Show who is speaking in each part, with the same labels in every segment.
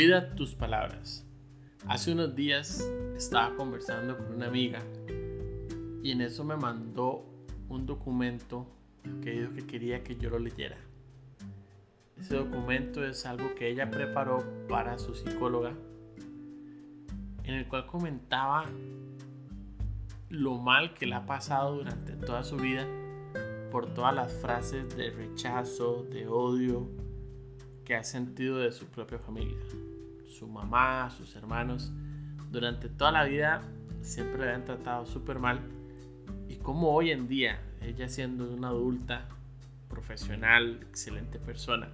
Speaker 1: Cuida tus palabras. Hace unos días estaba conversando con una amiga y en eso me mandó un documento que dijo que quería que yo lo leyera. Ese documento es algo que ella preparó para su psicóloga, en el cual comentaba lo mal que le ha pasado durante toda su vida por todas las frases de rechazo, de odio que ha sentido de su propia familia. Su mamá, sus hermanos, durante toda la vida siempre le han tratado súper mal. Y como hoy en día, ella siendo una adulta, profesional, excelente persona,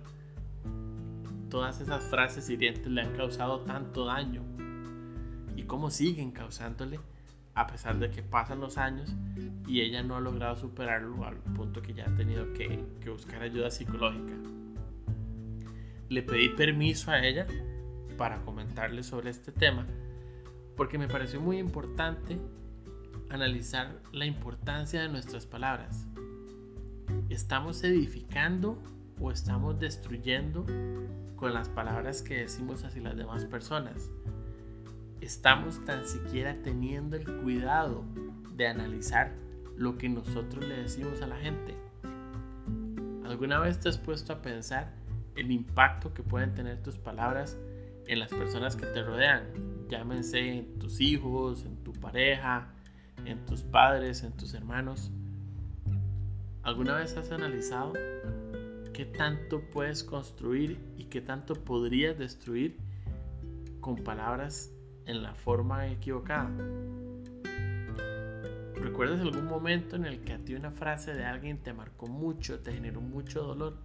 Speaker 1: todas esas frases hirientes le han causado tanto daño. Y cómo siguen causándole a pesar de que pasan los años y ella no ha logrado superarlo al punto que ya ha tenido que, buscar ayuda psicológica. Le pedí permiso a ella para comentarle sobre este tema porque me pareció muy importante analizar la importancia de nuestras palabras. ¿Estamos edificando o estamos destruyendo con las palabras que decimos hacia las demás personas? estamos tan siquiera teniendo el cuidado de analizar lo que nosotros le decimos a la gente. ¿Alguna vez te has puesto a pensar el impacto que pueden tener tus palabras en las personas que te rodean? Llámense en tus hijos, en tu pareja, en tus padres, en tus hermanos. ¿Alguna vez has analizado qué tanto puedes construir y qué tanto podrías destruir con palabras en la forma equivocada. ¿Recuerdas algún momento en el que a ti una frase de alguien te marcó mucho, te generó mucho dolor?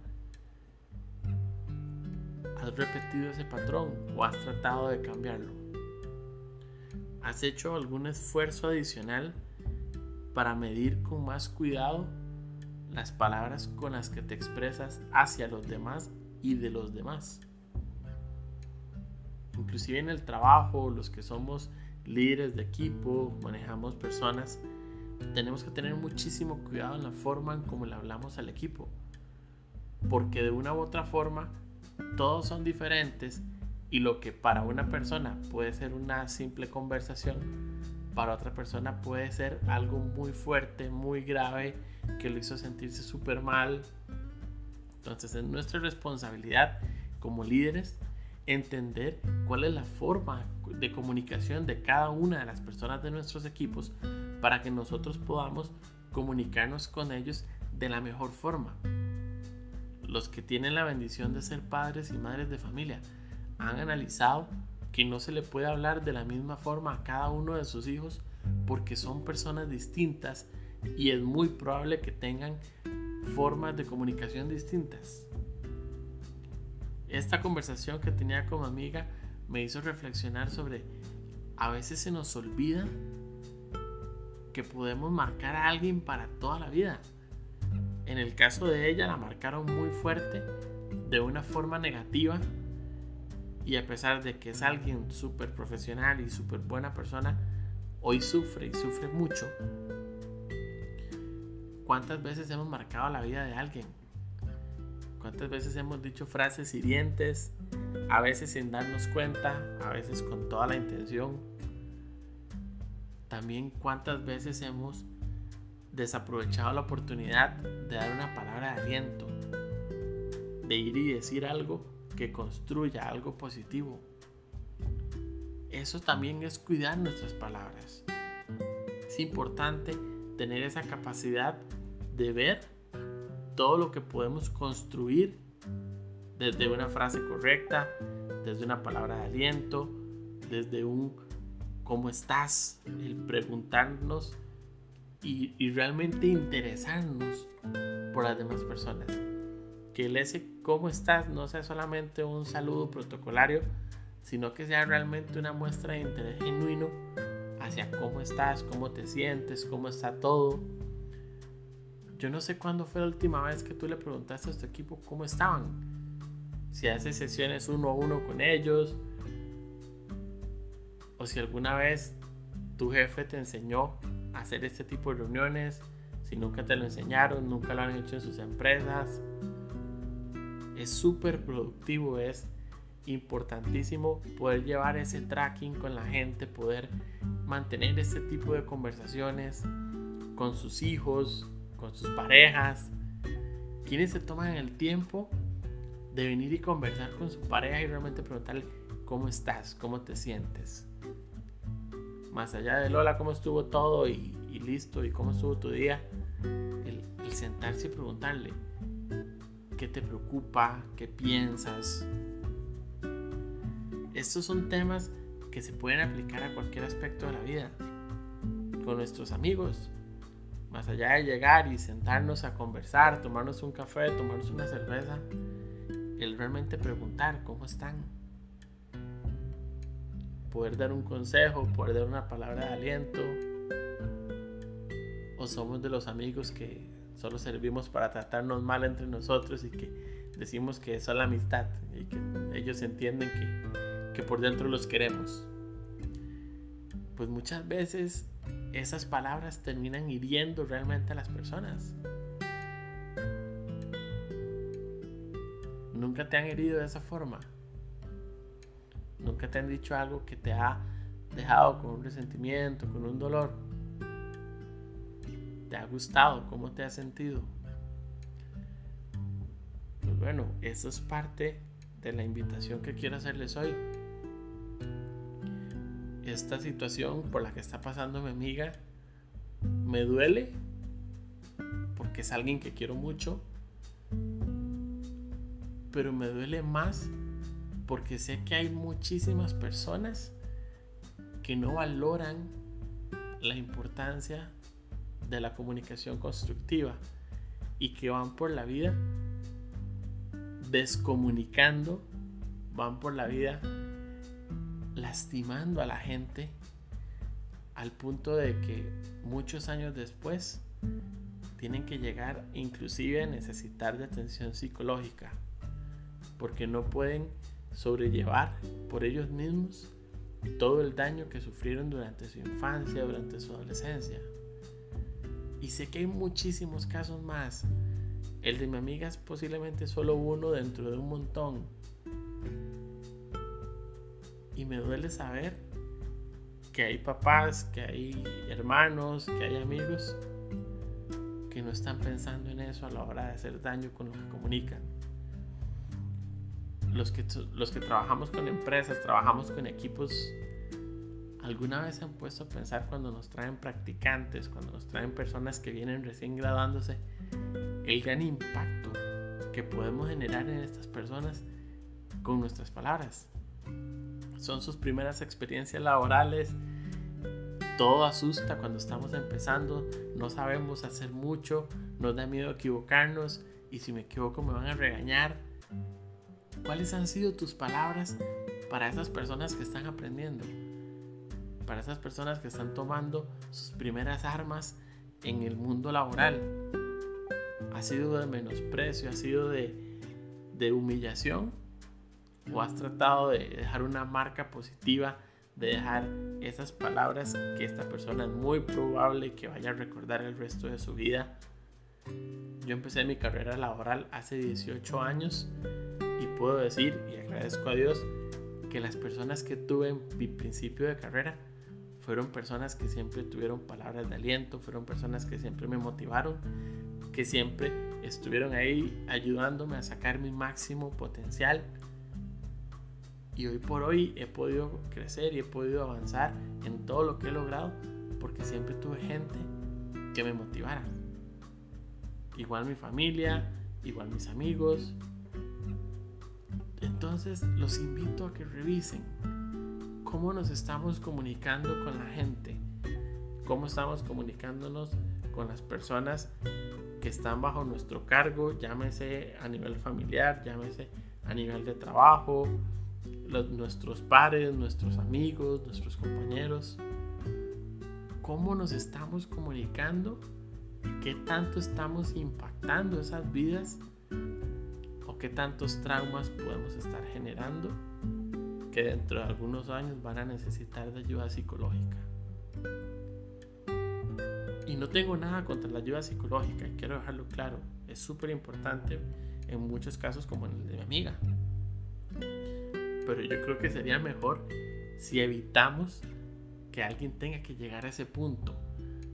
Speaker 1: ¿Has repetido ese patrón o has tratado de cambiarlo? ¿Has hecho algún esfuerzo adicional para medir con más cuidado las palabras con las que te expresas hacia los demás y de los demás? inclusive en el trabajo, los que somos líderes de equipo, manejamos personas, tenemos que tener muchísimo cuidado en la forma en cómo le hablamos al equipo. Porque de una u otra forma, todos son diferentes y lo que para una persona puede ser una simple conversación, para otra persona puede ser algo muy fuerte, muy grave, que lo hizo sentirse súper mal. Entonces es nuestra responsabilidad como líderes entender cuál es la forma de comunicación de cada una de las personas de nuestros equipos para que nosotros podamos comunicarnos con ellos de la mejor forma. Los que tienen la bendición de ser padres y madres de familia han analizado que no se le puede hablar de la misma forma a cada uno de sus hijos porque son personas distintas y es muy probable que tengan formas de comunicación distintas esta conversación que tenía como amiga me hizo reflexionar sobre a veces se nos olvida que podemos marcar a alguien para toda la vida. En el caso de ella la marcaron muy fuerte, de una forma negativa, y a pesar de que es alguien súper profesional y súper buena persona, hoy sufre y sufre mucho. ¿Cuántas veces hemos marcado la vida de alguien? ¿Cuántas veces hemos dicho frases hirientes? A veces sin darnos cuenta, a veces con toda la intención. También cuántas veces hemos desaprovechado la oportunidad de dar una palabra de aliento, de ir y decir algo que construya algo positivo. Eso también es cuidar nuestras palabras. Es importante tener esa capacidad de ver todo lo que podemos construir desde una frase correcta, desde una palabra de aliento, desde un ¿cómo estás? El preguntarnos y, y realmente interesarnos por las demás personas. Que el ese ¿cómo estás? no sea solamente un saludo protocolario, sino que sea realmente una muestra de interés genuino hacia cómo estás, cómo te sientes, cómo está todo yo no sé cuándo fue la última vez que tú le preguntaste a tu equipo cómo estaban. Si haces sesiones uno a uno con ellos. O si alguna vez tu jefe te enseñó hacer este tipo de reuniones. Si nunca te lo enseñaron, nunca lo han hecho en sus empresas. Es súper productivo, es importantísimo poder llevar ese tracking con la gente, poder mantener este tipo de conversaciones con sus hijos, con sus parejas, quienes se toman el tiempo de venir y conversar con su pareja y realmente preguntarle cómo estás, cómo te sientes. Más allá de Lola, cómo estuvo todo y, listo, y cómo estuvo tu día, el, el sentarse y preguntarle qué te preocupa, qué piensas. Estos son temas que se pueden aplicar a cualquier aspecto de la vida. Con nuestros amigos, más allá de llegar y sentarnos a conversar, tomarnos un café, tomarnos una cerveza, el realmente preguntar cómo están. Poder dar un consejo, poder dar una palabra de aliento. O somos de los amigos que solo servimos para tratarnos mal entre nosotros y que decimos que eso es la amistad y que ellos entienden que, que por dentro los queremos. Pues muchas veces esas palabras terminan hiriendo realmente a las personas. Nunca te han herido de esa forma. Nunca te han dicho algo que te ha dejado con un resentimiento, con un dolor. ¿Te ha gustado? ¿Cómo te has sentido? Pues bueno, eso es parte de la invitación que quiero hacerles hoy esta situación por la que está pasando mi amiga me duele porque es alguien que quiero mucho, pero me duele más porque sé que hay muchísimas personas que no valoran la importancia de la comunicación constructiva y que van por la vida descomunicando, van por la vida lastimando a la gente al punto de que muchos años después tienen que llegar inclusive a necesitar de atención psicológica porque no pueden sobrellevar por ellos mismos todo el daño que sufrieron durante su infancia, durante su adolescencia. Y sé que hay muchísimos casos más. El de mi amiga es posiblemente solo uno dentro de un montón y me duele saber que hay papás, que hay hermanos, que hay amigos que no están pensando en eso a la hora de hacer daño con lo que comunican. Los que, los que trabajamos con empresas, trabajamos con equipos, ¿alguna vez han puesto a pensar cuando nos traen practicantes, cuando nos traen personas que vienen recién graduándose, el gran impacto que podemos generar en estas personas con nuestras palabras? son sus primeras experiencias laborales. Todo asusta cuando estamos empezando, no sabemos hacer mucho, nos da miedo equivocarnos y si me equivoco me van a regañar. ¿Cuáles han sido tus palabras para esas personas que están aprendiendo? Para esas personas que están tomando sus primeras armas en el mundo laboral. ¿Ha sido de menosprecio? ¿Ha sido de, de humillación? o has tratado de dejar una marca positiva, de dejar esas palabras que esta persona es muy probable que vaya a recordar el resto de su vida. Yo empecé mi carrera laboral hace 18 años y puedo decir y agradezco a Dios que las personas que tuve en mi principio de carrera fueron personas que siempre tuvieron palabras de aliento, fueron personas que siempre me motivaron, que siempre estuvieron ahí ayudándome a sacar mi máximo potencial y hoy por hoy he podido crecer y he podido avanzar en todo lo que he logrado porque siempre tuve gente que me motivara. Igual mi familia, igual mis amigos. Entonces los invito a que revisen cómo nos estamos comunicando con la gente, cómo estamos comunicándonos con las personas que están bajo nuestro cargo, llámese a nivel familiar, llámese a nivel de trabajo, nuestros pares, nuestros amigos, nuestros compañeros. ¿Cómo nos estamos comunicando? ¿Qué tanto estamos impactando esas vidas? ¿O qué tantos traumas podemos estar generando que dentro de algunos años van a necesitar de ayuda psicológica? Y no tengo nada contra la ayuda psicológica, quiero dejarlo claro. Es súper importante en muchos casos como en el de mi amiga pero yo creo que sería mejor si evitamos que alguien tenga que llegar a ese punto.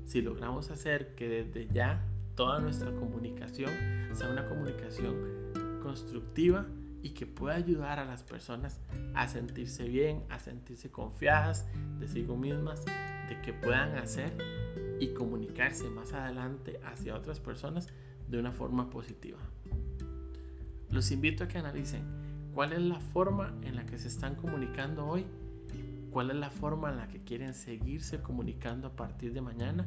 Speaker 1: Si logramos hacer que desde ya toda nuestra comunicación sea una comunicación constructiva y que pueda ayudar a las personas a sentirse bien, a sentirse confiadas de sí mismas, de que puedan hacer y comunicarse más adelante hacia otras personas de una forma positiva. Los invito a que analicen cuál es la forma en la que se están comunicando hoy, cuál es la forma en la que quieren seguirse comunicando a partir de mañana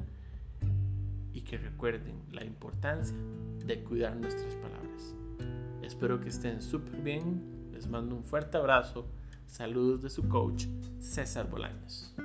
Speaker 1: y que recuerden la importancia de cuidar nuestras palabras. Espero que estén súper bien, les mando un fuerte abrazo, saludos de su coach César Bolaños.